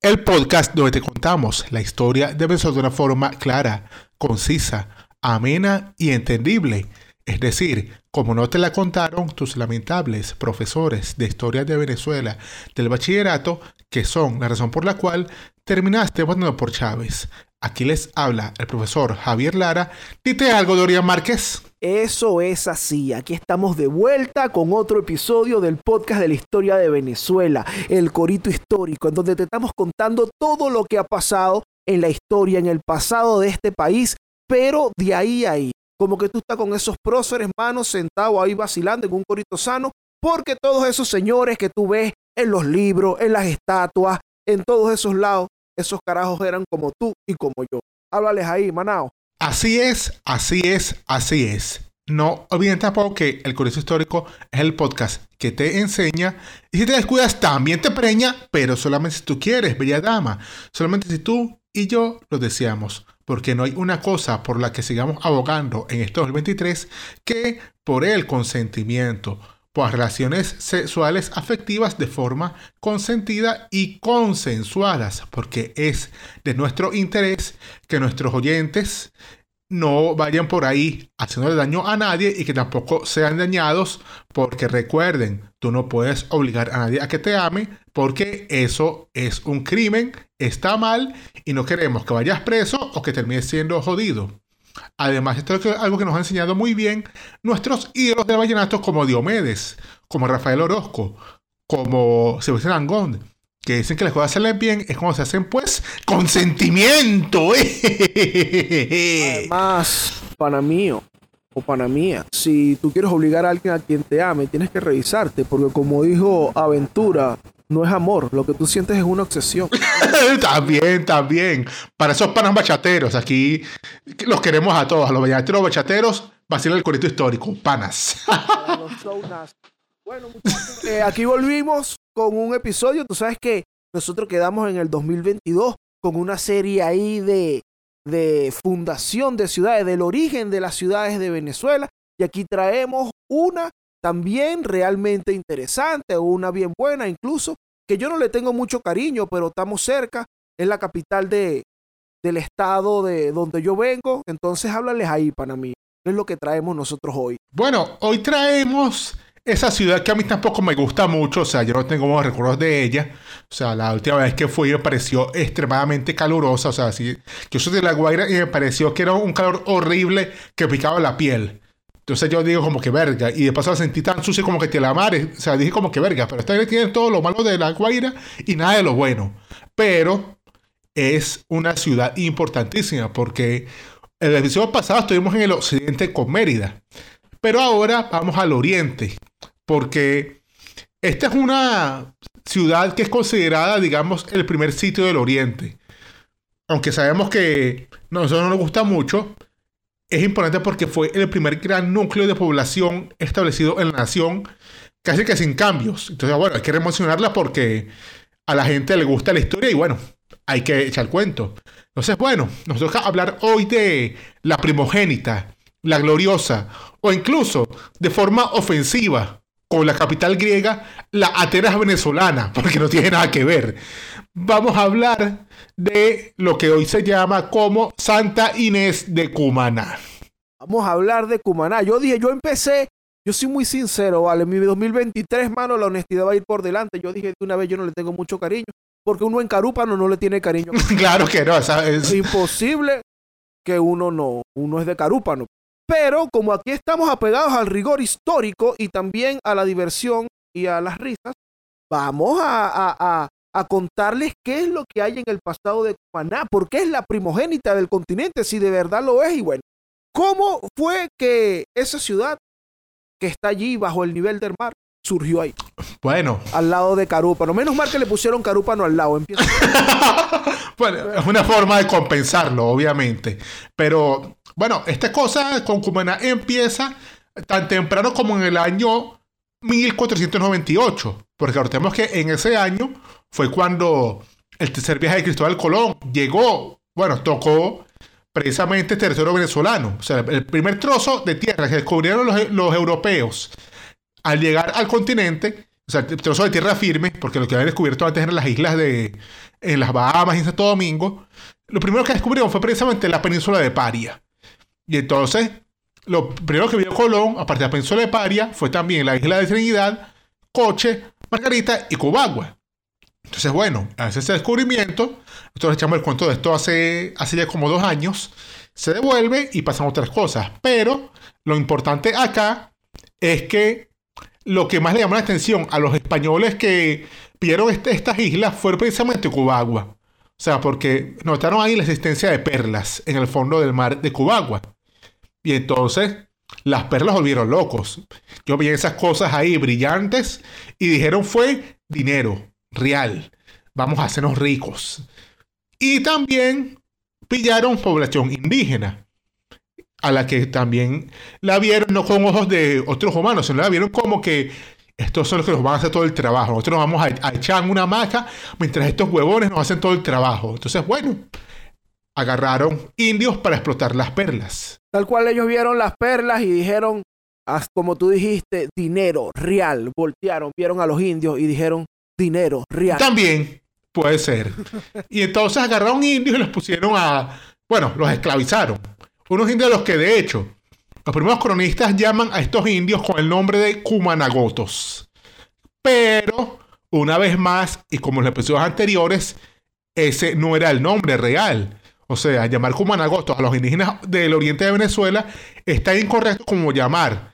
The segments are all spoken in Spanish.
el podcast donde te contamos la historia de Venezuela de una forma clara, concisa, amena y entendible. Es decir, como no te la contaron tus lamentables profesores de historia de Venezuela del bachillerato, que son la razón por la cual terminaste votando por Chávez. Aquí les habla el profesor Javier Lara. Dite algo, Dorian Márquez. Eso es así. Aquí estamos de vuelta con otro episodio del podcast de la historia de Venezuela, el Corito Histórico, en donde te estamos contando todo lo que ha pasado en la historia, en el pasado de este país, pero de ahí a ahí. Como que tú estás con esos próceres, manos, sentado ahí vacilando en un corito sano, porque todos esos señores que tú ves en los libros, en las estatuas, en todos esos lados, esos carajos eran como tú y como yo. Háblales ahí, Manao. Así es, así es, así es. No olviden tampoco que el Curioso Histórico es el podcast que te enseña y si te descuidas también te preña, pero solamente si tú quieres, bella dama. Solamente si tú y yo lo deseamos. Porque no hay una cosa por la que sigamos abogando en este 2023 que por el consentimiento por relaciones sexuales afectivas de forma consentida y consensuadas, porque es de nuestro interés que nuestros oyentes no vayan por ahí haciéndole daño a nadie y que tampoco sean dañados, porque recuerden, tú no puedes obligar a nadie a que te ame, porque eso es un crimen, está mal y no queremos que vayas preso o que termines siendo jodido. Además, esto es algo que nos ha enseñado muy bien nuestros ídolos de vallenato como Diomedes, como Rafael Orozco, como Sebastián Angón, que dicen que las cosas salen bien es cuando se hacen pues con sentimiento. Además, pana mío o pana mía, si tú quieres obligar a alguien a quien te ame, tienes que revisarte, porque como dijo Aventura, no es amor, lo que tú sientes es una obsesión. también, también. Para esos panas bachateros, aquí los queremos a todos, a los bachateros, bachateros, vacilan el corito histórico, panas. bueno, muchachos, eh, aquí volvimos con un episodio. Tú sabes que nosotros quedamos en el 2022 con una serie ahí de, de fundación de ciudades, del origen de las ciudades de Venezuela. Y aquí traemos una también realmente interesante, una bien buena incluso, que yo no le tengo mucho cariño, pero estamos cerca, es la capital de, del estado de donde yo vengo, entonces háblales ahí, para mí, es lo que traemos nosotros hoy. Bueno, hoy traemos esa ciudad que a mí tampoco me gusta mucho, o sea, yo no tengo recuerdos de ella, o sea, la última vez que fui me pareció extremadamente calurosa, o sea, sí, yo soy de La Guaira y me pareció que era un calor horrible que picaba la piel. Entonces yo digo como que verga. Y de paso la sentí tan sucia como que te la mares. O sea, dije como que verga. Pero esta tiene todo lo malo de la Guaira y nada de lo bueno. Pero es una ciudad importantísima porque el episodio pasado estuvimos en el occidente con Mérida. Pero ahora vamos al oriente. Porque esta es una ciudad que es considerada, digamos, el primer sitio del oriente. Aunque sabemos que a nosotros no nos gusta mucho es importante porque fue el primer gran núcleo de población establecido en la nación, casi que sin cambios. Entonces, bueno, hay que remocionarla porque a la gente le gusta la historia y bueno, hay que echar cuento. Entonces, bueno, nos toca hablar hoy de la primogénita, la gloriosa, o incluso de forma ofensiva, con la capital griega, la Atenas venezolana, porque no tiene nada que ver. Vamos a hablar de lo que hoy se llama como Santa Inés de Cumaná. Vamos a hablar de Cumaná. Yo dije, yo empecé, yo soy muy sincero, ¿vale? Mi 2023, mano, la honestidad va a ir por delante. Yo dije de una vez, yo no le tengo mucho cariño, porque uno en Carúpano no le tiene cariño. claro que no, es... es imposible que uno no, uno es de Carúpano. Pero como aquí estamos apegados al rigor histórico y también a la diversión y a las risas, vamos a, a, contarles qué es lo que hay en el pasado de Cumaná, porque es la primogénita del continente, si de verdad lo es. Y bueno, ¿cómo fue que esa ciudad que está allí bajo el nivel del mar surgió ahí, Bueno, al lado de Carúpano. Menos mal que le pusieron Carúpano al lado. Empieza bueno, es una forma de compensarlo, obviamente. Pero bueno, esta cosa con Cumaná empieza tan temprano como en el año 1498. Porque recordemos que en ese año fue cuando el tercer viaje de Cristóbal Colón llegó, bueno, tocó precisamente el territorio venezolano. O sea, el primer trozo de tierra que descubrieron los, europeos al llegar al continente, o sea, el trozo de tierra firme, porque lo que habían descubierto antes eran las islas de las Bahamas y en Santo Domingo, lo primero que descubrieron fue precisamente la península de Paria. Y entonces, lo primero que vio Colón, aparte de la península de Paria, fue también la isla de Trinidad, Coche, Margarita y Cubagua. Entonces, bueno, hace ese descubrimiento, nosotros echamos el cuento de esto hace, hace ya como dos años, se devuelve y pasan otras cosas. Pero lo importante acá es que lo que más le llamó la atención a los españoles que vieron este- estas islas fue precisamente Cubagua. O sea, porque notaron ahí la existencia de perlas en el fondo del mar de Cubagua. Y entonces las perlas volvieron locos. Yo vi esas cosas ahí brillantes y dijeron fue dinero real. Vamos a hacernos ricos. Y también pillaron población indígena, a la que también la vieron no con ojos de otros humanos, sino la vieron como que estos son los que nos van a hacer todo el trabajo. Nosotros nos vamos a, echar una hamaca mientras estos huevones nos hacen todo el trabajo. Entonces, bueno, agarraron indios para explotar las perlas. Tal cual ellos vieron las perlas y dijeron, como tú dijiste, dinero real. Voltearon, vieron a los indios y dijeron, dinero real. También puede ser. Y entonces agarraron indios y los pusieron a. Bueno, los esclavizaron. Unos indios a los que, de hecho, los primeros cronistas llaman a estos indios con el nombre de Cumanagotos. Pero, una vez más, y como en los episodios anteriores, ese no era el nombre real. O sea, llamar Cumanagotos a los indígenas del oriente de Venezuela está incorrecto como llamar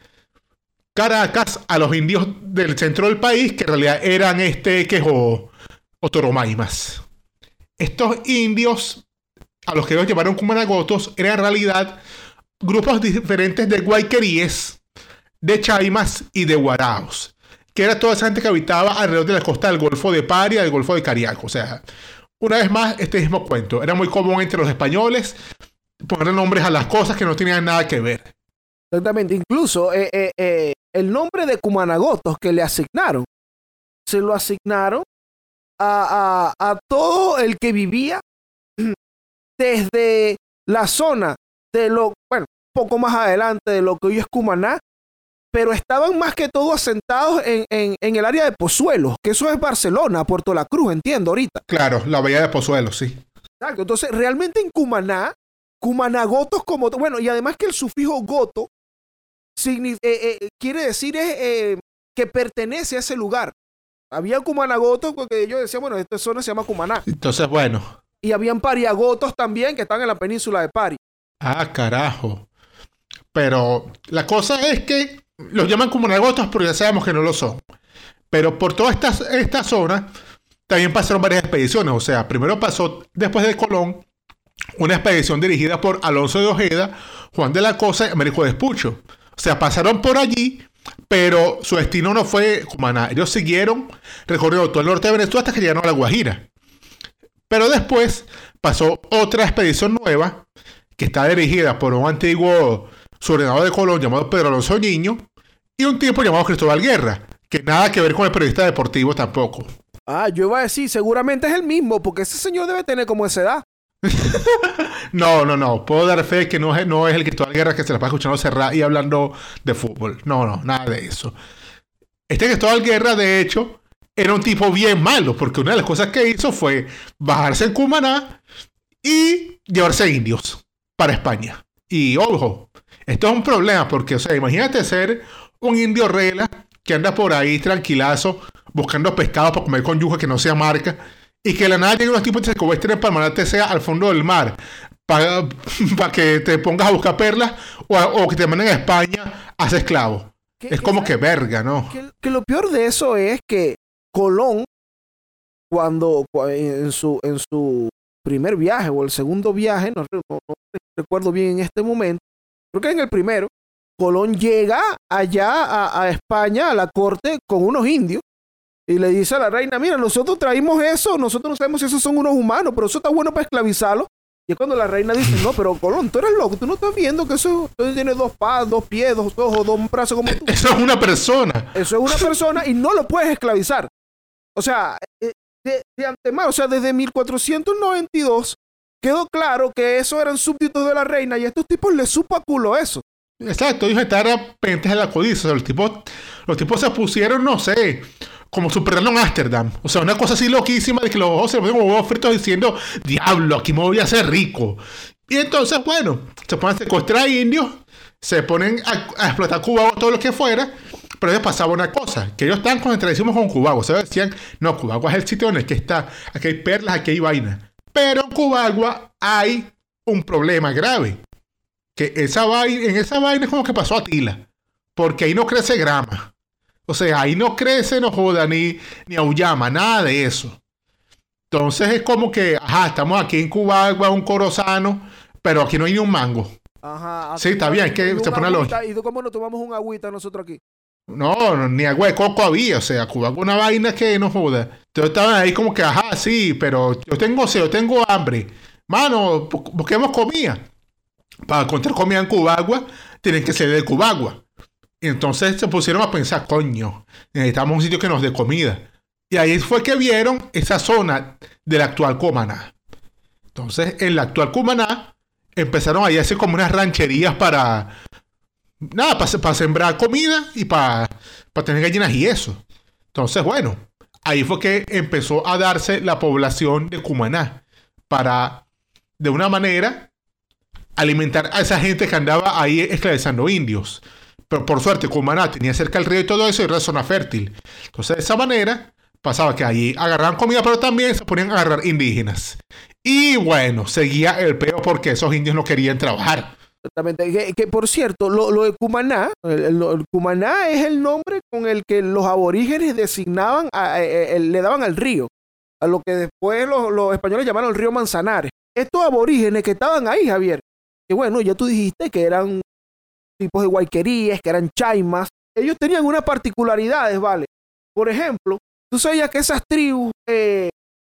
Caracas a los indios del centro del país, que en realidad eran este quejo o toromaimas. Estos indios, a los que ellos llamaron Cumanagotos, eran en realidad grupos diferentes de guayqueríes, de chaimas y de guaraos, que era toda esa gente que habitaba alrededor de la costa del Golfo de Paria, del Golfo de Cariaco. O sea, una vez más, este mismo cuento. Era muy común entre los españoles poner nombres a las cosas que no tenían nada que ver. Exactamente. Incluso eh, eh, eh, el nombre de Cumanagotos que le asignaron, se lo asignaron a, todo el que vivía desde la zona de lo, bueno, poco más adelante de lo que hoy es Cumaná, pero estaban más que todo asentados en, en- en el área de Pozuelos, que eso es Barcelona, Puerto La Cruz, entiendo ahorita. Claro, la bahía de Pozuelo, sí. Exacto. Entonces, realmente en Cumaná, Cumanagotos como... Bueno, y además que el sufijo goto eh, eh, quiere decir es, eh, que pertenece a ese lugar. Había Cumanagotos porque ellos decían, bueno, esta zona se llama Cumaná. Entonces, bueno. Y habían Pariagotos también que están en la península de Pari. Ah, carajo. Pero la cosa es que los llaman como nagotos porque ya sabemos que no lo son. Pero por toda esta, esta zona también pasaron varias expediciones. O sea, primero pasó después de Colón una expedición dirigida por Alonso de Ojeda, Juan de la Cosa y Américo Vespucho. O sea, pasaron por allí, pero su destino no fue Cumaná. Ellos siguieron recorriendo todo el norte de Venezuela hasta que llegaron a La Guajira. Pero después pasó otra expedición nueva que está dirigida por un antiguo subordinado de Colón llamado Pedro Alonso Niño y un tipo llamado Cristóbal Guerra, que nada que ver con el periodista deportivo tampoco. Ah, yo iba a decir, seguramente es el mismo, porque ese señor debe tener como esa edad. No, no, no. Puedo dar fe que no es, no es el Cristóbal Guerra que se la pasa escuchando cerrar y hablando de fútbol. No, no, nada de eso. Este Cristóbal Guerra, de hecho, era un tipo bien malo, porque una de las cosas que hizo fue bajarse en Cumaná y llevarse indios para España. Y ojo, esto es un problema, porque, o sea, imagínate ser un indio rela que anda por ahí tranquilazo, buscando pescado para comer con yuca que no sea marca, y que de la nada lleguen unos tipos y secuestren para mandarte sea al fondo del mar, para, para que te pongas a buscar perlas, o, o que te manden a España a ser esclavo. ¿Qué- Es como que verga, ¿no? Que, que lo peor de eso es que Colón, cuando cua- en su, en su primer viaje o el segundo viaje, no, re- no- no recuerdo bien en este momento, creo que en el primero, Colón llega allá a, a España, a la corte, con unos indios. Y le dice a la reina, mira, nosotros traímos eso, nosotros no sabemos si esos son unos humanos, pero eso está bueno para esclavizarlos. Y es cuando la reina dice, no, pero Colón, tú eres loco, tú no estás viendo que eso eso tiene dos patas, dos pies, dos ojos, dos brazos como tú. Eso es una persona. Eso es una persona y no lo puedes esclavizar. O sea, eh, de, de antemano, o sea, desde 1492 quedó claro que esos eran súbditos de la reina y a estos tipos les supo a culo eso. Exacto, ellos estaban pendientes de la codicia. Los tipos, los tipos se pusieron, no sé, como Superman en Ámsterdam. O sea, una cosa así loquísima de que los ojos se ponen como huevos fritos diciendo, diablo, aquí me voy a hacer rico. Y entonces, bueno, se ponen a secuestrar indios, se ponen a, explotar Cuba o todo lo que fuera. Pero les pasaba una cosa, que ellos estaban contradicimos con Cuba. O sea, decían, no, Cuba es el sitio en el que está, aquí hay perlas, aquí hay vaina. Pero en Cuba hay un problema grave. Que esa vaina, en esa vaina es como que pasó a Tila. Porque ahí no crece grama. O sea, ahí no crece, no joda, ni, ni auyama, nada de eso. Entonces es como que, ajá, estamos aquí en Cuba, un corozano, pero aquí no hay ni un mango. Ajá. Sí, está bien, es que se pone a agüita, ¿Y tú cómo nos tomamos un agüita nosotros aquí? No, no, ni agua de coco había, o sea, Cuba una vaina que no joda. Entonces estaban ahí como que, ajá, sí, pero yo tengo sed, yo tengo hambre. Mano, bu- busquemos comida. Para encontrar comida en Cubagua, tienen que ser de Cubagua. Y entonces se pusieron a pensar, coño, necesitamos un sitio que nos dé comida. Y ahí fue que vieron esa zona del actual Cumaná. Entonces, en la actual Cumaná, empezaron ahí a hacer como unas rancherías para, nada, para, sembrar comida y para, para tener gallinas y eso. Entonces, bueno, ahí fue que empezó a darse la población de Cumaná para, de una manera, alimentar a esa gente que andaba ahí esclavizando indios. Pero por suerte, Cumaná tenía cerca el río y todo eso y era zona fértil. Entonces, de esa manera, pasaba que allí agarraban comida, pero también se ponían a agarrar indígenas. Y bueno, seguía el peo porque esos indios no querían trabajar. Exactamente. Que, que, por cierto, lo, lo de Cumaná, el, el- el Cumaná es el nombre con el que los aborígenes designaban, a- eh, eh, le daban al río, a lo que después los, los españoles llamaron el río Manzanares. Estos aborígenes que estaban ahí, Javier, que bueno, ya tú dijiste que eran tipos de guayquerías, que eran chaimas, ellos tenían unas particularidades, ¿vale? Por ejemplo, tú sabías que esas tribus eh,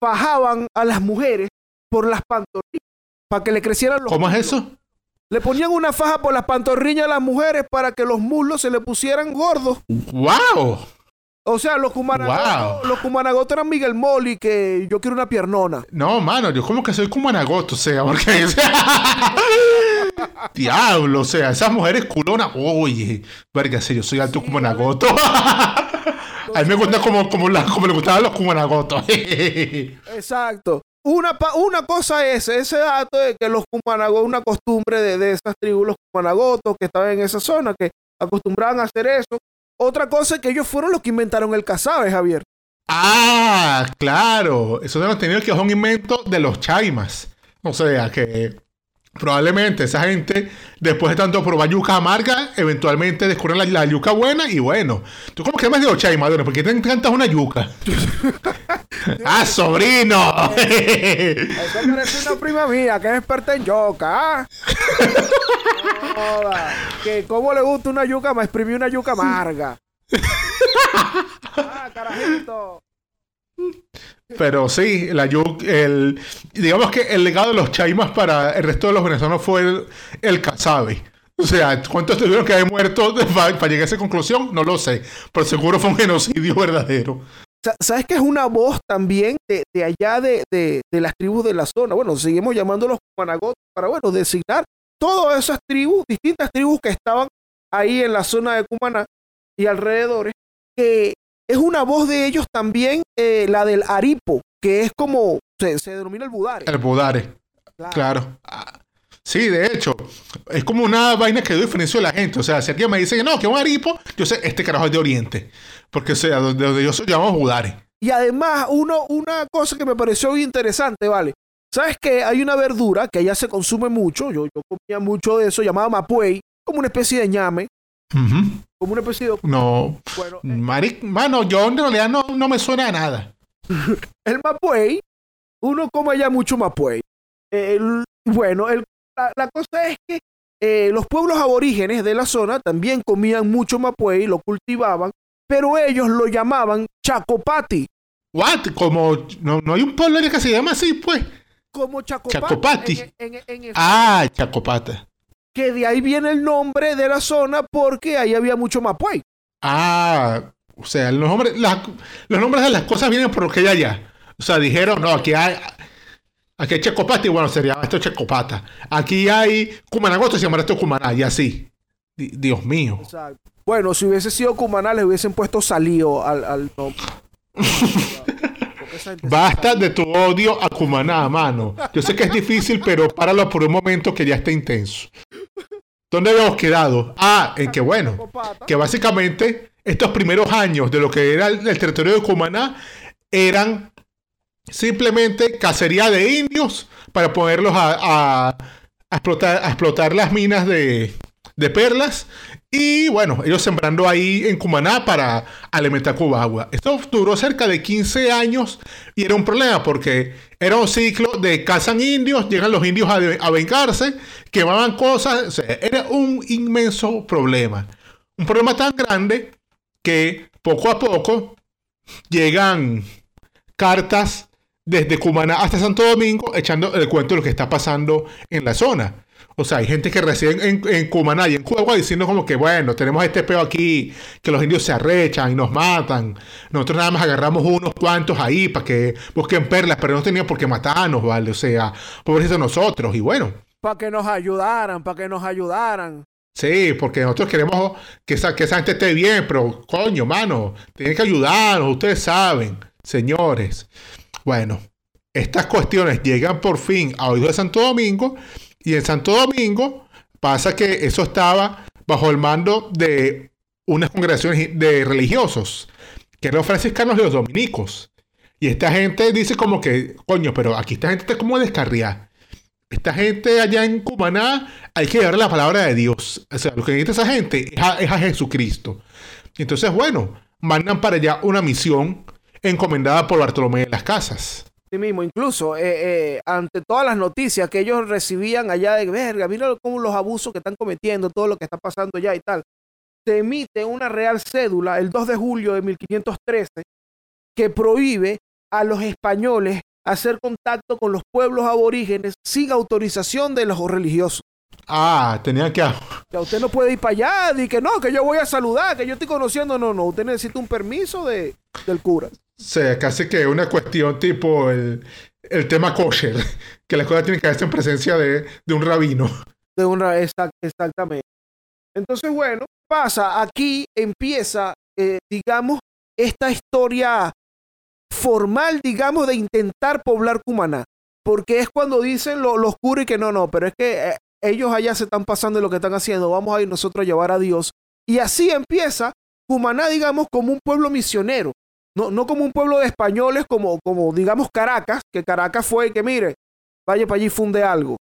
fajaban a las mujeres por las pantorrillas para que le crecieran los ¿Cómo es eso? Le ponían una faja por las pantorrillas a las mujeres para que los muslos se le pusieran gordos. ¡Wow! O sea, los cumanagotos, Wow. los cumanagotos eran Miguel Moli, que yo quiero una piernona. No, mano, yo como que soy como anagoto, o sea, porque... Diablo, o sea, esas mujeres culonas, oye, verga, yo soy alto como anagoto. A mí me gusta como, como, la- como le gustaban los como anagotos. Exacto. Una, una cosa es ese dato de que los cumanagotos, una costumbre de, de esas tribus, los cumanagotos que estaban en esa zona, que acostumbraban a hacer eso. Otra cosa es que ellos fueron los que inventaron el cazabe, Javier. ah, claro, eso no tenido que es un invento de los chaimas. O sea, que probablemente esa gente, después de tanto probar yuca amarga, eventualmente descubren la, la yuca buena y bueno. ¿Tú cómo que más de los chaimas, Dones? ¿Por qué te encanta una yuca? ¡Ah, sobrino! Eso parece una prima mía que es experta en yoga. ¿ah? Joda. Que cómo le gusta una yuca, me exprimí una yuca amarga. Ah, carajito. Pero sí, la el, digamos que el legado de los chaimas para el resto de los venezolanos fue el, el cazabe. O sea, ¿cuántos tuvieron que haber muerto para, llegar a esa conclusión? No lo sé. Pero seguro fue un genocidio verdadero. Sa- ¿Sabes que es una voz también de, de allá de, de- de las tribus de la zona? Bueno, seguimos llamándolos Cumanagotos para, bueno, designar todas esas tribus, distintas tribus que estaban ahí en la zona de Cumaná y alrededores, que es una voz de ellos también, eh, la del Aripo, que es como, se, se denomina el Budare. El Budare, claro. Ah, Sí, de hecho, es como una vaina que diferencio de la gente. O sea, si alguien me dice que no, que es un aripo, yo sé, este carajo es de Oriente. Porque, o sea, donde, donde yo soy, llamamos Budare. Y además, uno, una cosa que me pareció interesante, ¿vale? ¿Sabes que Hay una verdura que allá se consume mucho, yo, yo comía mucho de eso, llamada mapuey, como una especie de ñame. Como una especie de... No, Bueno, eh, Maric, mano, yo en realidad no, no me suena a nada. el mapuey, uno come allá mucho mapuey. El- bueno, el- la, la cosa es que eh, los pueblos aborígenes de la zona también comían mucho mapuey, lo cultivaban, pero ellos lo llamaban chacopati. What? Como no, no hay un pueblo que se llama así, pues. Como chacopati. Chacopati. en- en- en efecto. Ah, Chacopata. Que de ahí viene el nombre de la zona porque ahí había mucho mapuey. Ah, o sea, los nombres, las- los nombres de las cosas vienen por lo que hay allá. O sea, dijeron, no, aquí hay, aquí hay Chacopata y bueno, sería esto Chacopata. Aquí hay Cumanagosto, se llamará esto Cumaná y así. Di- Dios mío. Bueno, si hubiese sido Cumaná, le hubiesen puesto salío al, al nombre. Basta de tu odio a Cumaná, mano. Yo sé que es difícil, pero páralo por un momento que ya está intenso. ¿Dónde habíamos quedado? Ah, en que bueno, que básicamente estos primeros años de lo que era el, el territorio de Cumaná eran simplemente cacería de indios para ponerlos a, a- a explotar, a explotar las minas de, de perlas. Y bueno, ellos sembrando ahí en Cumaná para alimentar Cubagua. Esto duró cerca de 15 años y era un problema porque era un ciclo de cazan indios, llegan los indios a, a vengarse, quemaban cosas. era un inmenso problema. Un problema tan grande que poco a poco llegan cartas desde Cumaná hasta Santo Domingo echando el cuento de lo que está pasando en la zona. O sea, hay gente que reside en, en Cumaná y en Cuba diciendo como que, bueno, tenemos este peo aquí, que los indios se arrechan y nos matan. Nosotros nada más agarramos unos cuantos ahí para que busquen perlas, pero no tenían por qué matarnos, ¿vale? O sea, pobrecitos nosotros. Y bueno, Para que nos ayudaran, para que nos ayudaran. Sí, porque nosotros queremos que esa, que esa gente esté bien, pero coño, mano, tienen que ayudarnos, ustedes saben, señores. Bueno, estas cuestiones llegan por fin a oídos de Santo Domingo y en Santo Domingo pasa que eso estaba bajo el mando de unas congregaciones de religiosos, que eran los franciscanos y los dominicos. Y esta gente dice como que, coño, pero aquí esta gente está como descarriada. Esta gente allá en Cumaná hay que llevarle la palabra de Dios. O sea, lo que necesita esa gente es a, es a Jesucristo. Entonces, bueno, mandan para allá una misión encomendada por Bartolomé de las Casas. Sí mismo, incluso eh, eh, ante todas las noticias que ellos recibían allá de verga, mira cómo los abusos que están cometiendo, todo lo que está pasando allá y tal. Se emite una real cédula el 2 de julio de 1513 que prohíbe a los españoles hacer contacto con los pueblos aborígenes sin autorización de los religiosos. Ah, tenían que... Sea, usted no puede ir para allá y que no, que yo voy a saludar, que yo estoy conociendo. No, no, usted necesita un permiso de, del cura. Sea, casi que una cuestión tipo el, el tema kosher, que las cosas tienen que hacerse en presencia de, de un rabino. De una, exact- exactamente. Entonces, bueno, pasa, aquí empieza, eh, digamos, esta historia formal, digamos, de intentar poblar Cumaná. Porque es cuando dicen lo- los y que no, no, pero es que eh, ellos allá se están pasando de lo que están haciendo, vamos a ir nosotros a llevar a Dios. Y así empieza Cumaná, digamos, como un pueblo misionero. No, no como un pueblo de españoles, como, como digamos Caracas, que Caracas fue que mire, vaya para allí y funde algo.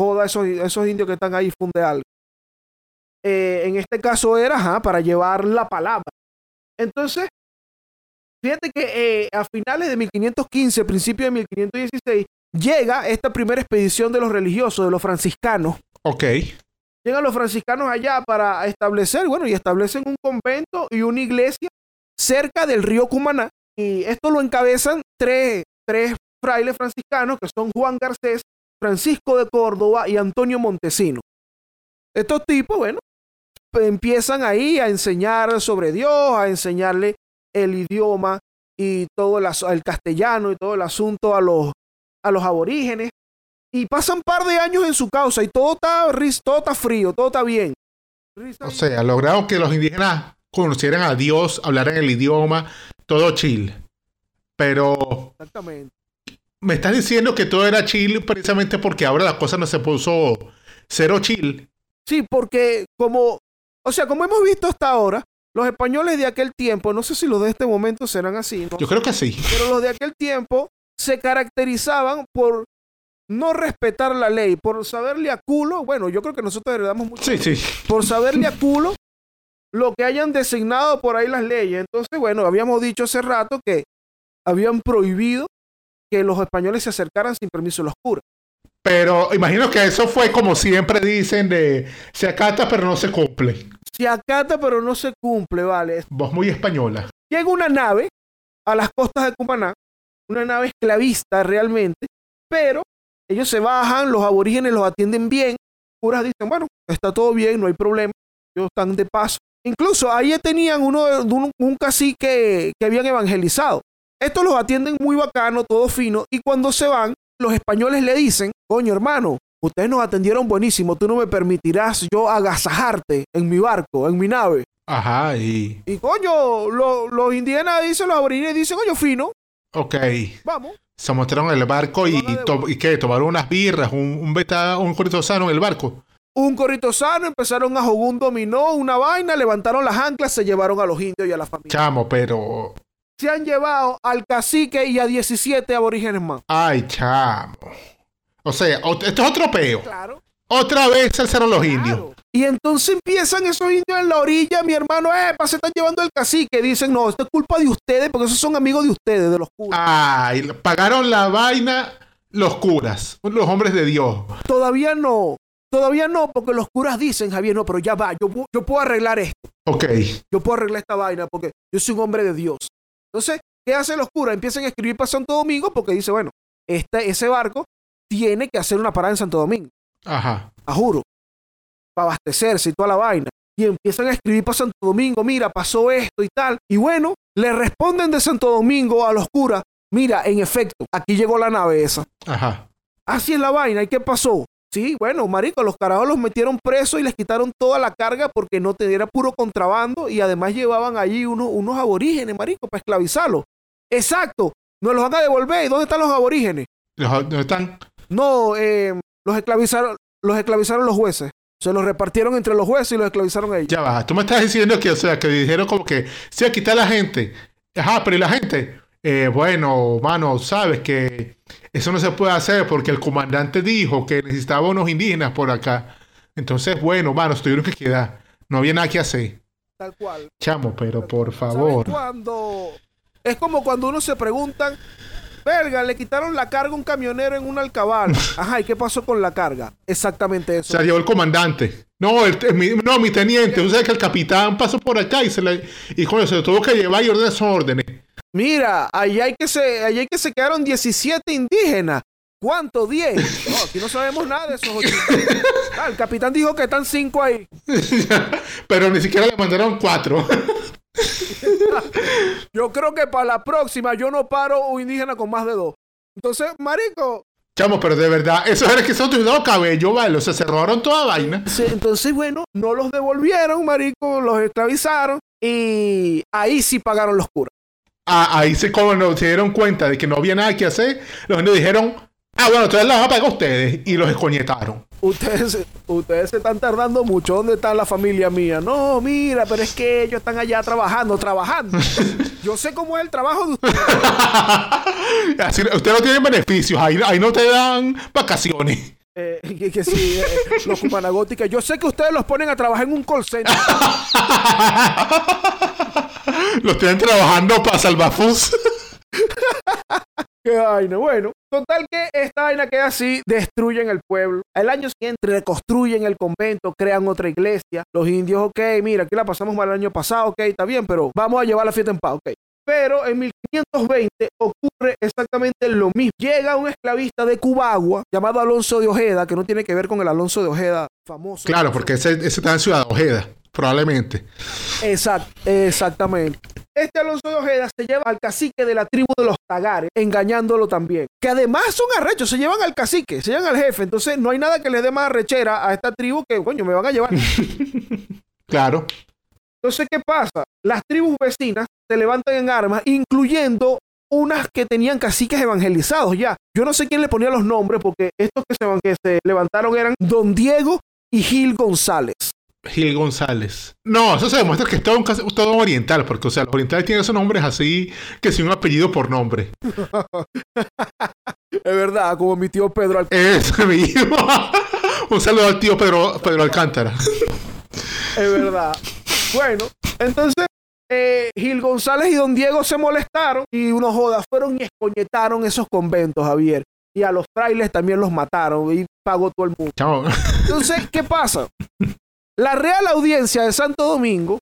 Joda esos, esos indios que están ahí, funde algo. Eh, en este caso era ajá, para llevar la palabra. Entonces, fíjate que eh, a finales de 1515, principio de 1516, llega esta primera expedición de los religiosos, de los franciscanos. Ok. Llegan los franciscanos allá para establecer, bueno, y establecen un convento y una iglesia cerca del río Cumaná. Y esto lo encabezan tres, tres frailes franciscanos, que son Juan Garcés, Francisco de Córdoba y Antonio Montesino. Estos tipos, bueno, empiezan ahí a enseñar sobre Dios, a enseñarle el idioma y todo el, el castellano y todo el asunto a los, a los aborígenes. Y pasan par de años en su causa y todo está, todo está frío, todo está bien. O sea, lograron que los indígenas conocieran a Dios, hablaran el idioma, todo chill. Pero Exactamente. me estás diciendo que todo era chill precisamente porque ahora la cosa no se puso cero chill. Sí, porque como, o sea, como hemos visto hasta ahora, los españoles de aquel tiempo, no sé si los de este momento serán así, ¿no? Yo creo que sí. pero los de aquel tiempo se caracterizaban por no respetar la ley, por saberle a culo, bueno, yo creo que nosotros heredamos mucho, Sí, sí. por saberle a culo lo que hayan designado por ahí las leyes. Entonces, bueno, habíamos dicho hace rato que habían prohibido que los españoles se acercaran sin permiso de los curas. Pero imagino que eso fue como siempre dicen de se acata pero no se cumple. Se acata, pero no se cumple, ¿vale? Vos muy española. Llega una nave a las costas de Cumaná, una nave esclavista realmente, pero ellos se bajan, los aborígenes los atienden bien, los curas dicen, bueno, está todo bien, no hay problema, ellos están de paso. Incluso ahí tenían uno, de- un, un cacique que habían evangelizado. Estos los atienden muy bacano, todo fino, y cuando se van, los españoles le dicen, coño hermano, ustedes nos atendieron buenísimo, tú no me permitirás yo agasajarte en mi barco, en mi nave. Ajá, y. Y coño, lo- los indígenas dicen, los aborígenes dicen, coño, fino, Ok. vamos. Se montaron en el barco y, a to- y qué, tomaron unas birras, un, un beta, un corito sano en el barco. Un corrito sano, empezaron a jugar un dominó, una vaina, levantaron las anclas, se llevaron a los indios y a la familia. Chamo, pero. Se han llevado al cacique y a 17 aborígenes más. Ay, chamo. O sea, esto es otro peo. Claro. Otra vez se alzaron los indios. Y entonces empiezan esos indios en la orilla, mi hermano, eh, se están llevando el cacique. Dicen, no, esto es culpa de ustedes, porque esos son amigos de ustedes, de los curas. Ay, pagaron la vaina los curas, los hombres de Dios. Todavía no, todavía no, porque los curas dicen, Javier, no, pero ya va, yo, yo puedo arreglar esto. Ok. yo puedo arreglar esta vaina porque yo soy un hombre de Dios. Entonces, ¿qué hacen los curas? Empiezan a escribir para Santo Domingo porque dice, bueno, este, ese barco tiene que hacer una parada en Santo Domingo, Ajá. a juro, para abastecerse y toda la vaina. Y empiezan a escribir para Santo Domingo, mira, pasó esto y tal. Y bueno, le responden de Santo Domingo a los curas, mira, en efecto, aquí llegó la nave esa. Ajá. Así es la vaina. ¿Y qué pasó? Sí, bueno, marico, los carajos los metieron presos y les quitaron toda la carga porque no te era puro contrabando y además llevaban allí unos, unos aborígenes, marico, para esclavizarlos. Exacto, nos los van a devolver. ¿Y dónde están los aborígenes? ¿Dónde están? No, eh, los esclavizaron, los esclavizaron los jueces. Se los repartieron entre los jueces y los esclavizaron a ellos. Ya va. Tú me estás diciendo que, o sea, que dijeron como que, sí, aquí está la gente. Ajá, pero ¿y la gente? Eh, bueno, mano, sabes que eso no se puede hacer porque el comandante dijo que necesitaba unos indígenas por acá. Entonces, bueno, mano, tuvieron que quedar. No había nada que hacer. Tal cual. Chamo, pero por ¿Sabes favor. cuando? Es como cuando uno se preguntan, verga, le quitaron la carga a un camionero en un alcabal. Ajá, ¿y qué pasó con la carga? Exactamente eso. Se la llevó el comandante. No, el, el- mi, no, mi teniente. Sabes que el capitán pasó por acá y se le, y coño, se lo tuvo que llevar y ordenar sus órdenes. Mira, ahí hay que se, ahí hay que se quedaron 17 indígenas. ¿Cuánto? 10. No, aquí no sabemos nada de esos 8. Ah, el capitán dijo que están 5 ahí. pero ni siquiera le mandaron cuatro. Yo creo que para la próxima yo no paro un indígena con más de dos. Entonces, marico, Chamo, pero de verdad, esos eran que son tus dos cabellos, vale. O sea, se robaron toda vaina. se- entonces bueno, no los devolvieron, marico, los esclavizaron y ahí sí pagaron los curas. Ah, ahí se, como no, se dieron cuenta de que no había nada que hacer, los indios dijeron, ah, bueno, entonces la van a pagar ustedes. Y los escoñetaron. Ustedes, ustedes se están tardando mucho. ¿Dónde está la familia mía? No, mira, pero es que ellos están allá trabajando, trabajando. Yo sé cómo es el trabajo de ustedes. Así, ustedes no tienen beneficios, ahí, ahí no te dan vacaciones. Eh, que, que sí, eh, los cumanagóticas. Yo sé que ustedes los ponen a trabajar en un call center. Los tienen trabajando para Salvafus. Qué vaina. Bueno, total que esta vaina queda así, destruyen el pueblo. El año siguiente reconstruyen el convento, crean otra iglesia. Los indios, ok, mira, aquí la pasamos mal el año pasado, ok, está bien, pero vamos a llevar la fiesta en paz, ok. Pero en 1520 ocurre exactamente lo mismo. Llega un esclavista de Cubagua llamado Alonso de Ojeda, que no tiene que ver con el Alonso de Ojeda famoso. Claro, porque ese, ese está en Ciudad Ojeda, probablemente. Exact, exactamente. Este Alonso de Ojeda se lleva al cacique de la tribu de los Tagares, engañándolo también. Que además son arrechos, se llevan al cacique, se llevan al jefe. Entonces no hay nada que les dé más arrechera a esta tribu que, coño, me van a llevar. Claro. Entonces, ¿qué pasa? Las tribus vecinas se levantan en armas, incluyendo unas que tenían caciques evangelizados ya. Yo no sé quién le ponía los nombres, porque estos que se, van- que se levantaron eran Don Diego y Gil González. Gil González. No, eso se demuestra que es todo un, todo un oriental, porque, o sea, los orientales tienen esos nombres así, que sin un apellido por nombre. Es verdad, como mi tío Pedro Alcántara. Ese mismo. un saludo al tío Pedro, Pedro Alcántara. Es verdad. Bueno, entonces eh, Gil González y Don Diego se molestaron y unos jodas fueron y escoñetaron esos conventos, Javier. y a los frailes también los mataron y pagó todo el mundo. Chamo, Entonces, ¿qué pasa? La Real Audiencia de Santo Domingo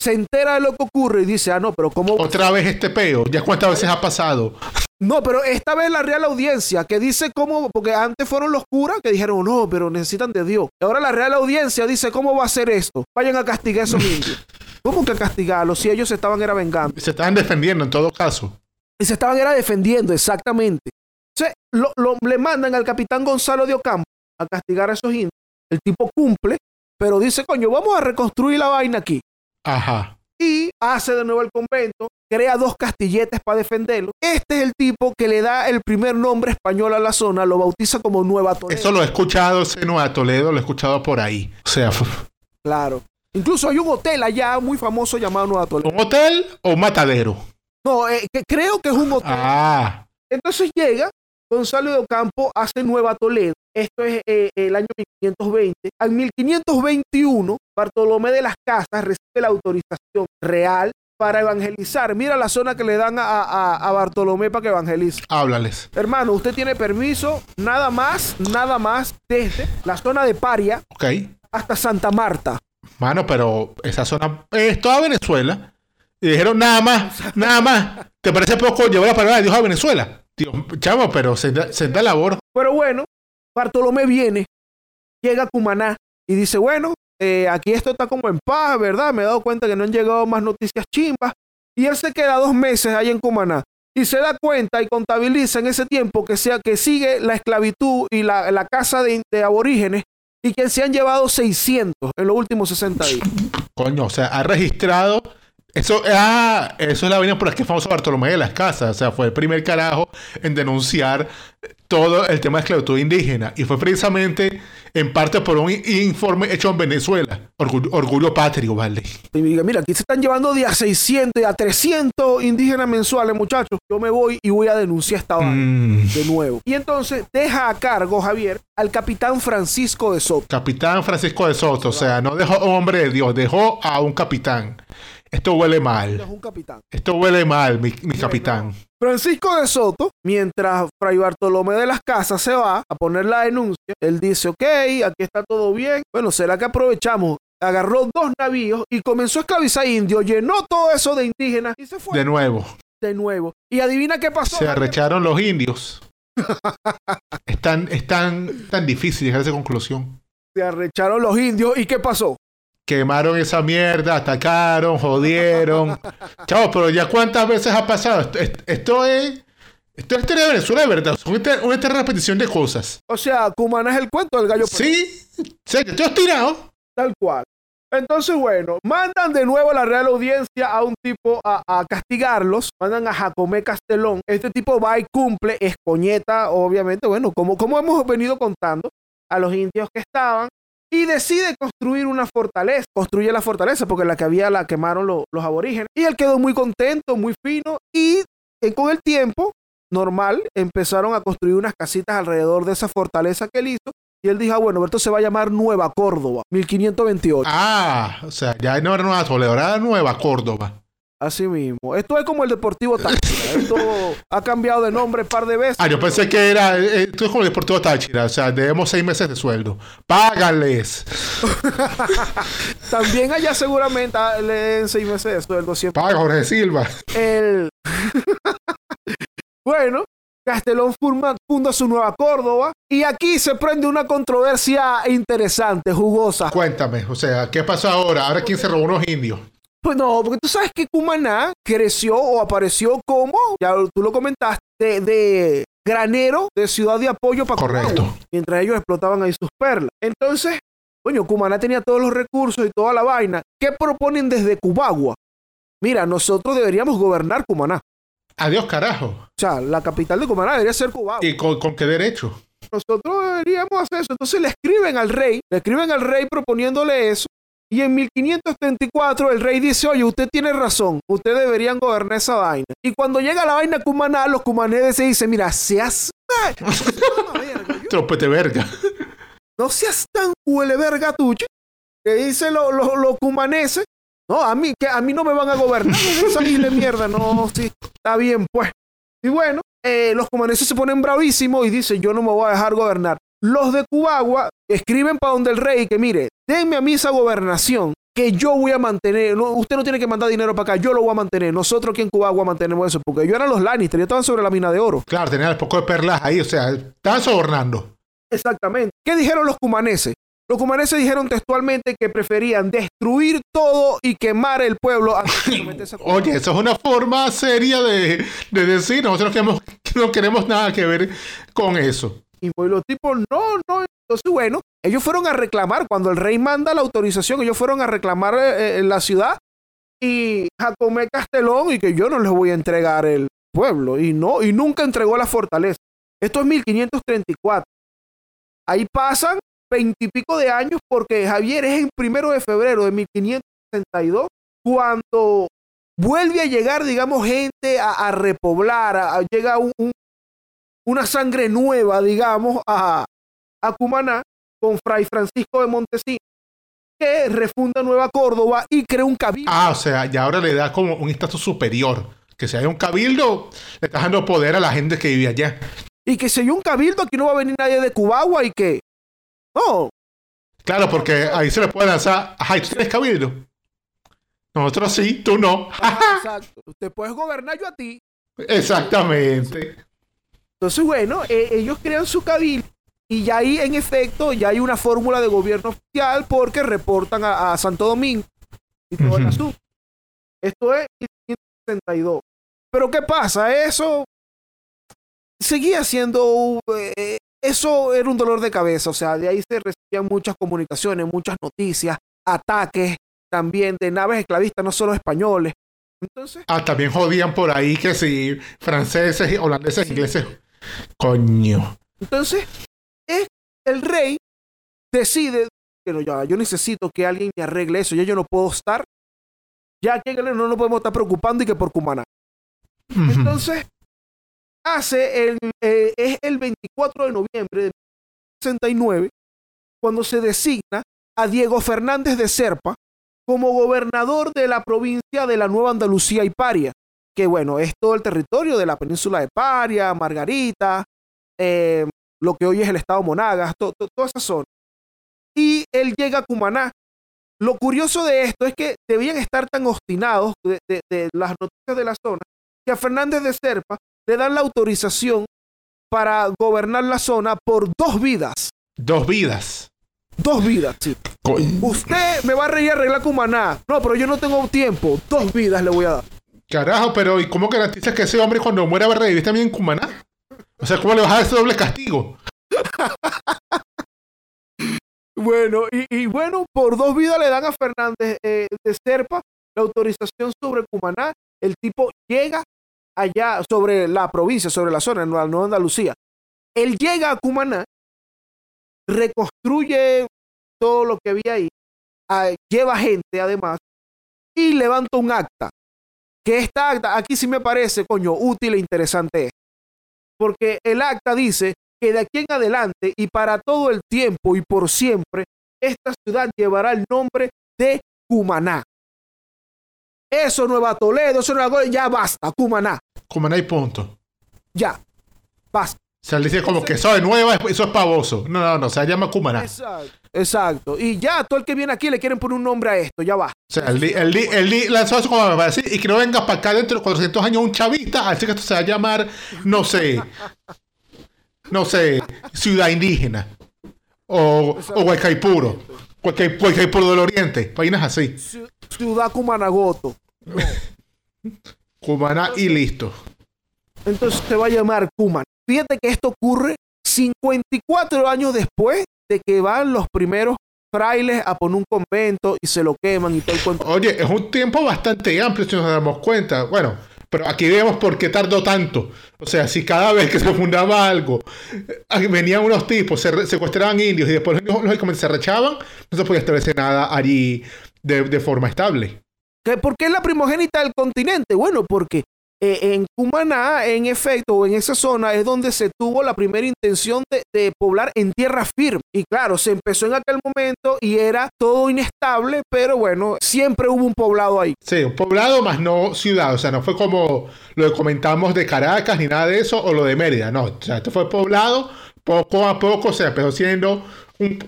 se entera de lo que ocurre y dice, ah, no, pero ¿cómo? otra vez este peo. ¿Ya cuántas veces ha pasado? No, pero esta vez la Real Audiencia que dice cómo, porque antes fueron los curas que dijeron, no, pero necesitan de Dios. Y ahora la Real Audiencia dice, ¿cómo va a hacer esto? Vayan a castigar a esos indios. ¿Cómo que castigarlos si ellos se estaban era vengando? Se estaban defendiendo en todo caso. Y se estaban era defendiendo, exactamente. Entonces, lo, lo- le mandan al capitán Gonzalo de Ocampo a castigar a esos indios. El tipo cumple, pero dice, coño, vamos a reconstruir la vaina aquí. Ajá. y hace de nuevo el convento, crea dos castilletes para defenderlo. Este es el tipo que le da el primer nombre español a la zona, lo bautiza como Nueva Toledo. Eso lo he escuchado, ese Nueva Toledo, lo he escuchado por ahí. O sea, Claro. Incluso hay un hotel allá muy famoso llamado Nueva Toledo. ¿un hotel o un matadero? No, eh, que creo que es un hotel. Ah, Entonces llega Gonzalo de Ocampo, hace Nueva Toledo. Esto es eh, el año 1520. Al 1521, Bartolomé de las Casas recibe la autorización real para evangelizar. Mira la zona que le dan a, a- a Bartolomé para que evangelice. háblales. Hermano, usted tiene permiso nada más, nada más desde la zona de Paria hasta Santa Marta. Mano, pero esa zona es toda Venezuela. Y dijeron nada más, nada más. ¿Te parece poco llevar la palabra de Dios a Venezuela? Tío, chamo, pero se da, se da labor. Pero bueno, Bartolomé viene, llega a Cumaná y dice, bueno, eh, aquí esto está como en paz, ¿verdad? Me he dado cuenta que no han llegado más noticias chimbas. Y él se queda dos meses ahí en Cumaná. Y se da cuenta y contabiliza en ese tiempo que, sea, que sigue la esclavitud y la, la casa de, de aborígenes y que se han llevado 600 en los últimos 60 días. Coño, o sea, ha registrado. Eso, ah, eso es la vaina por la que es famoso Bartolomé de las Casas. O sea, fue el primer carajo en denunciar todo el tema de esclavitud indígena. Y fue precisamente en parte por un informe hecho en Venezuela. Orgullo, orgullo patrio, vale. Y diga, mira, aquí se están llevando de a 600 y a 300 indígenas mensuales, muchachos. Yo me voy y voy a denunciar esta vaina Mm, de nuevo. Y entonces deja a cargo, Javier, al capitán Francisco de Soto. capitán Francisco de Soto. O sea, no dejó hombre de Dios, dejó a un capitán. Esto huele Es mal. un capitán. Esto huele mal, mi, mi capitán. Francisco de Soto, mientras Fray Bartolomé de las Casas se va a poner la denuncia, él dice, ok, aquí está todo bien. Bueno, ¿será que aprovechamos? Agarró dos navíos y comenzó a esclavizar indios, llenó todo eso de indígenas y se fue De nuevo. de nuevo. Y adivina qué pasó. Se arrecharon los indios. es tan, es tan, tan difícil llegar a esa conclusión. Se arrecharon los indios y ¿qué pasó? Quemaron esa mierda, atacaron, jodieron. Chavo, pero ya cuántas veces ha pasado. Esto, esto- es. Esto es historia de Venezuela, de verdad. Es una una repetición de cosas. O sea, Cumaná es el cuento del gallo. Sí, sí, que estoy obstinado. Tal cual. Entonces, bueno, mandan de nuevo a la Real Audiencia a un tipo a, a castigarlos. Mandan a Jacomé Castelón. Este tipo va y cumple, es coñeta, obviamente, bueno, como, como hemos venido contando, a los indios que estaban. Y decide construir una fortaleza. Construye la fortaleza porque la que había la quemaron lo- los aborígenes. Y él quedó muy contento, muy fino. Y con el tiempo, normal, empezaron a construir unas casitas alrededor de esa fortaleza que él hizo. Y él dijo, ah, bueno, esto se va a llamar Nueva Córdoba, 1528. Ah, o sea, ya no era Nueva Toledo, era Nueva Córdoba. Así mismo. Esto es como el Deportivo Táchira. Esto ha cambiado de nombre un par de veces. Ah, yo pensé que era. eh, Esto es como el Deportivo Táchira. O sea, debemos seis meses de sueldo. Págales. También allá seguramente ah, le den seis meses de sueldo siempre. Paga Jorge Silva. El... bueno, Castelón funda su nueva Córdoba y aquí se prende una controversia interesante, jugosa. Cuéntame, o sea, ¿qué pasó ahora? Ahora quién se robó unos indios. Pues no, porque tú sabes que Cumaná creció o apareció como, ya tú lo comentaste, de, de granero de ciudad de apoyo para Correcto. Cumaná, mientras ellos explotaban ahí sus perlas. Entonces, coño, Cumaná tenía todos los recursos y toda la vaina. ¿Qué proponen desde Cubagua? Mira, nosotros deberíamos gobernar Cumaná. Adiós, carajo. O sea, la capital de Cumaná debería ser Cubagua. ¿Y con, con qué derecho? Nosotros deberíamos hacer eso. Entonces le escriben al rey, le escriben al rey proponiéndole eso. Y en 1534 el rey dice, oye, usted tiene razón, ustedes deberían gobernar esa vaina. Y cuando llega la vaina cumaná, los cumaneses se dicen, mira, seas... Tropete verga. no seas tan huele verga tuche. Que dicen los los cumaneses, no, a mí, que a mí no me van a gobernar esa de mierda. No, sí, está bien, pues. Y bueno, eh, los cumaneses se ponen bravísimos y dicen, yo no me voy a dejar gobernar. Los de Cubagua escriben para donde el rey que mire, denme a mí esa gobernación que yo voy a mantener. No, usted no tiene que mandar dinero para acá, yo lo voy a mantener. Nosotros aquí en Cubagua mantenemos eso, porque ellos eran los Lannister, ellos estaban sobre la mina de oro. Claro, tenían el poco de perlas ahí, o sea, estaban sobornando. Exactamente. ¿Qué dijeron los cumaneses? Los cumaneses dijeron textualmente que preferían destruir todo y quemar el pueblo antes de someterse a Cuba. Oye, eso es una forma seria de, de decir, nosotros queremos, no queremos nada que ver con eso. Y pues los tipos, no, no. Entonces, bueno, ellos fueron a reclamar, cuando el rey manda la autorización, ellos fueron a reclamar eh, en la ciudad y Jacomé Castelón y que yo no les voy a entregar el pueblo. Y no, y nunca entregó la fortaleza. Esto es 1534. Ahí pasan veintipico de años porque Javier es en primero de febrero de 1562 cuando vuelve a llegar, digamos, gente a, repoblar, a- a- llega un- un- una sangre nueva, digamos, a, a Cumaná con Fray Francisco de Montesino, que refunda Nueva Córdoba y crea un cabildo. Ah, o sea, y ahora le da como un estatus superior. Que si hay un cabildo, le está dando poder a la gente que vive allá. Y que si hay un cabildo, aquí no va a venir nadie de Cubagua y que... No, Claro, porque ahí se le puede lanzar, ajá, ¿y ¿tú tienes cabildo? Nosotros sí, tú no. exacto. Usted puedes gobernar yo a ti. Exactamente. Entonces, bueno, eh, ellos crean su cabildo y ya ahí, en efecto, ya hay una fórmula de gobierno oficial porque reportan a, a Santo Domingo y todo el asunto. Esto es 1562. Pero ¿qué pasa? Eso seguía siendo... eh, eso era un dolor de cabeza. O sea, de ahí se recibían muchas comunicaciones, muchas noticias, ataques también de naves esclavistas, no solo españoles. Entonces, Ah, también jodían por ahí que si franceses, holandeses, ingleses. Coño. Entonces, es el rey decide, pero ya, yo necesito que alguien me arregle eso, ya yo no puedo estar, ya que no nos podemos estar preocupando y que por Cumaná. Entonces, hace el, eh, es el 24 de noviembre de 69 cuando se designa a Diego Fernández de Serpa como gobernador de la provincia de la Nueva Andalucía y Paria, que bueno, es todo el territorio de la península de Paria, Margarita, eh, lo que hoy es el estado Monagas, to- to- toda esa zona. Y él llega a Cumaná. Lo curioso de esto es que debían estar tan obstinados de, de- de las noticias de la zona que a Fernández de Serpa le dan la autorización para gobernar la zona por dos vidas. Dos vidas. Dos vidas, sí. Usted me va a reír arreglar Cumaná. No, pero yo no tengo tiempo. Dos vidas le voy a dar. Carajo, pero ¿y cómo garantizas que ese hombre cuando muera va a revivir también en Cumaná? O sea, ¿cómo le vas a dar ese doble castigo? Bueno, y, bueno, por dos vidas le dan a Fernández eh, de Serpa la autorización sobre Cumaná. El tipo llega allá sobre la provincia, sobre la zona, en Nueva Andalucía. Él llega a Cumaná, reconstruye todo lo que había ahí, ah, lleva gente además y levanta un acta. Que esta acta, aquí sí me parece, coño, útil e interesante. Porque el acta dice que de aquí en adelante y para todo el tiempo y por siempre, esta ciudad llevará el nombre de Cumaná. Eso no va a Toledo, eso no va a ya basta, Cumaná, Cumaná y punto. ya, basta. O sea, él dice como que eso de nueva, eso es pavoso. No, no, no, se llama Cumaná. Exacto, exacto. Y ya, todo el que viene aquí le quieren poner un nombre a esto, ya basta. O sea, él di- lanzó eso como para decir, y que no venga para acá dentro de 400 años un chavista, así que esto se va a llamar, no sé, no sé, ciudad indígena. O, o Huaycaipuro. Huaycai- Huaycaipuro del Oriente. Vainas así. Ciu- Ciudad Cumanagoto. Cumaná y listo. Entonces se va a llamar Cumaná. Fíjate que esto ocurre 54 años después de que van los primeros frailes a poner un convento y se lo queman y todo el cuento. Oye, es un tiempo bastante amplio si nos damos cuenta. Bueno, pero aquí vemos por qué tardó tanto. O sea, si cada vez que se fundaba algo, eh, venían unos tipos, se secuestraban indios y después los lógicamente se rechaban, no se podía establecer nada allí de, de forma estable. ¿Que ¿Por qué es la primogénita del continente? Bueno, porque eh, en Cumaná, en efecto, en esa zona, es donde se tuvo la primera intención de, poblar en tierra firme. Y claro, se empezó en aquel momento y era todo inestable, pero bueno, siempre hubo un poblado ahí. Sí, un poblado más no ciudad. O sea, no fue como lo que comentamos de Caracas ni nada de eso, o lo de Mérida. No, o sea, esto fue poblado. Poco a poco se empezó siendo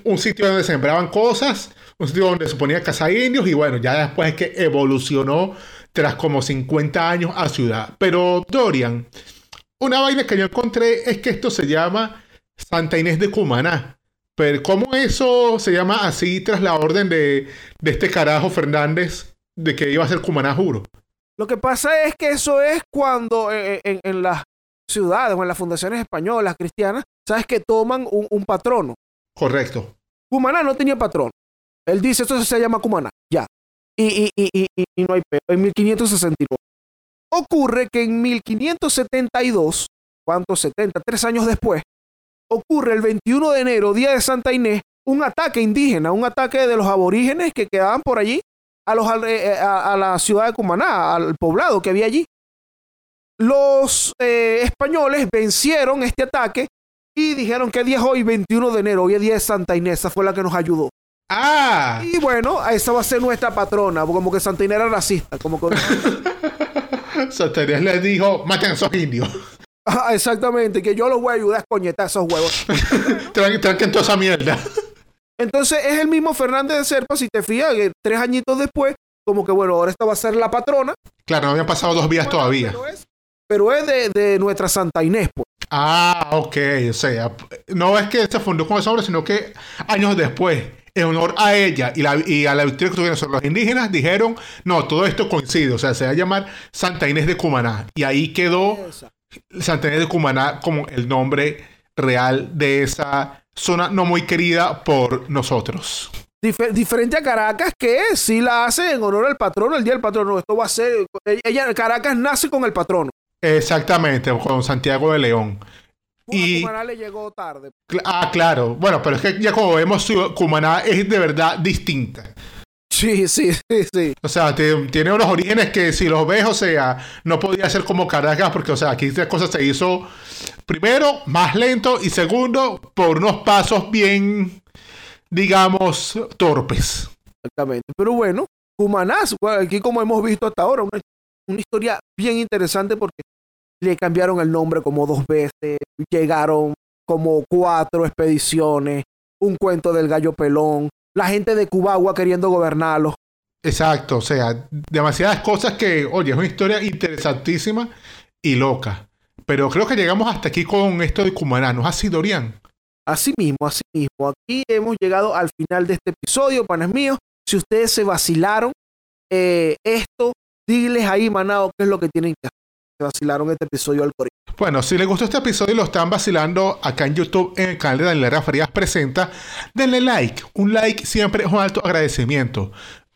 un, sitio donde sembraban cosas, un sitio donde se ponía casa indios, y bueno, ya después es que evolucionó tras como 50 años a ciudad. Pero Dorian, una vaina que yo encontré es que esto se llama Santa Inés de Cumaná. Pero ¿cómo eso se llama así tras la orden de, de este carajo Fernández de que iba a ser Cumaná, juro? Lo que pasa es que eso es cuando eh, en, en, las ciudades o en las fundaciones españolas, cristianas, sabes que toman un, un patrono. Correcto. Cumaná no tenía patrón. Él dice, esto se llama Cumaná. Ya. Y, y, y, y, no hay peor. En 1569. Ocurre que en 1572, ¿cuántos? 70, tres años después, ocurre el 21 de enero, día de Santa Inés, un ataque indígena, un ataque de los aborígenes que quedaban por allí a, los, a, a la ciudad de Cumaná, al poblado que había allí. Los eh, españoles vencieron este ataque y dijeron que día es hoy, 21 de enero, hoy es día de Santa Inés, esa fue la que nos ayudó. Ah. Y bueno, esa va a ser nuestra patrona, como que Santa Inés era racista, como que... Santa Inés les dijo, maten a esos indios. Ah, exactamente, que yo los voy a ayudar a escoñetar esos huevos. Tranquen toda esa mierda. Entonces es el mismo Fernández de Serpa, si te fijas, que tres añitos después, como que bueno, ahora esta va a ser la patrona. Claro, no habían pasado dos días Bueno, todavía. Pero es, pero es de, de nuestra Santa Inés, pues. Ah, ok. O sea, no es que se fundó con ese nombre, sino que años después, en honor a ella y, la, y a la victoria que tuvieron sobre los indígenas, dijeron, no, todo esto coincide. O sea, se va a llamar Santa Inés de Cumaná. Y ahí quedó Santa Inés de Cumaná como el nombre real de esa zona no muy querida por nosotros. Difer- diferente a Caracas, que sí la hace en honor al patrono, el día del patrono. Esto va a ser. Ella, Caracas nace con el patrono. Exactamente, con Santiago de León. Y le llegó tarde. Cl- Ah, claro. Bueno, pero es que ya como vemos, Cumaná es de verdad distinta. Sí, sí, sí, sí. O sea, te- tiene unos orígenes que si los ves, o sea, no podía ser como Caracas, porque, o sea, aquí esta cosa se hizo, primero, más lento y segundo, por unos pasos bien, digamos, torpes. Exactamente. Pero bueno, Cumaná, bueno, aquí como hemos visto hasta ahora, una, una historia bien interesante porque le cambiaron el nombre como dos veces, llegaron como cuatro expediciones, un cuento del gallo pelón, la gente de Cubagua queriendo gobernarlo. Exacto, o sea, demasiadas cosas que, oye, es una historia interesantísima y loca. Pero creo que llegamos hasta aquí con esto de Cumaná, ¿no es así, Dorian? Así mismo, así mismo. Aquí hemos llegado al final de este episodio, panes míos. Si ustedes se vacilaron eh, esto, diles ahí, Manao, qué es lo que tienen que hacer. Vacilaron este episodio al corriente. Bueno, si les gustó este episodio y lo están vacilando acá en YouTube en el canal de Daniel Herrera Farías Presenta, denle like. Un like siempre es un alto agradecimiento.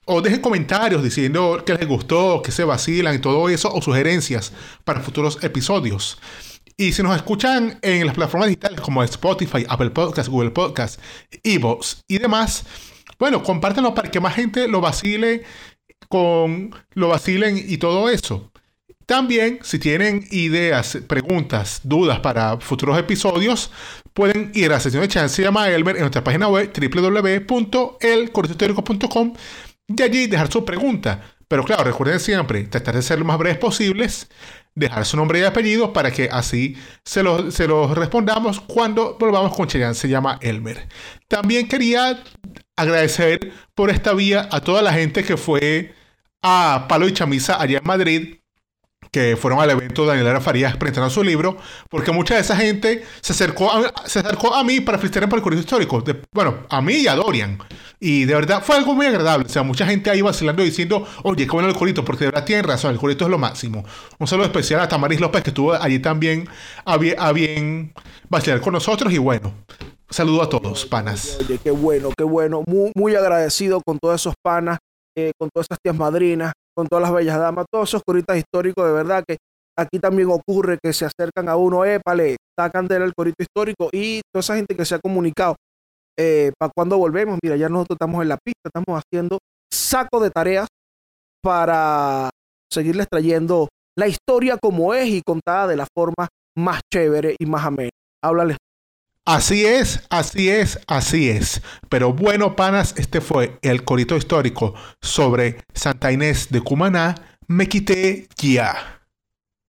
O dejen comentarios diciendo que les gustó, que se vacilan y todo eso, o sugerencias para futuros episodios. Y si nos escuchan en las plataformas digitales como Spotify, Apple Podcasts, Google Podcasts, Evox y demás, bueno, compártanlo para que más gente lo vacile con lo vacilen y todo eso. También, si tienen ideas, preguntas, dudas para futuros episodios, pueden ir a la sección de Chance llama Elmer en nuestra página web www.elcorrehistórico.com y allí dejar su pregunta. Pero claro, recuerden siempre tratar de ser lo más breves posibles, dejar su nombre y apellido para que así se los, se los respondamos cuando volvamos con Cheyenne. Se llama Elmer. También quería agradecer por esta vía a toda la gente que fue a Palo y Chamisa allá en Madrid que fueron al evento de Daniela Farías presentando su libro, porque mucha de esa gente se acercó a, se acercó a mí para por el curso histórico. Bueno, a mí y a Dorian. Y de verdad fue algo muy agradable. O sea, mucha gente ahí vacilando diciendo, oye, qué bueno el corito, porque de verdad tienen razón, el corito es lo máximo. Un saludo especial a Tamaris López, que estuvo allí también a bien, a bien vacilar con nosotros. Y bueno, saludo a todos, panas. Oye, qué bueno, qué bueno. Muy, muy agradecido con todos esos panas, eh, con todas esas tías madrinas, con todas las bellas damas, todos esos coritas históricos, de verdad que aquí también ocurre que se acercan a uno, épale, sacan del corito histórico y toda esa gente que se ha comunicado. ¿Para cuando volvemos? Mira, ya nosotros estamos en la pista, estamos haciendo saco de tareas para seguirles trayendo la historia como es y contada de la forma más chévere y más amena. Háblales. Así es, así es, así es. Pero bueno, panas, este fue el corito histórico sobre Santa Inés de Cumaná. Me quité ya.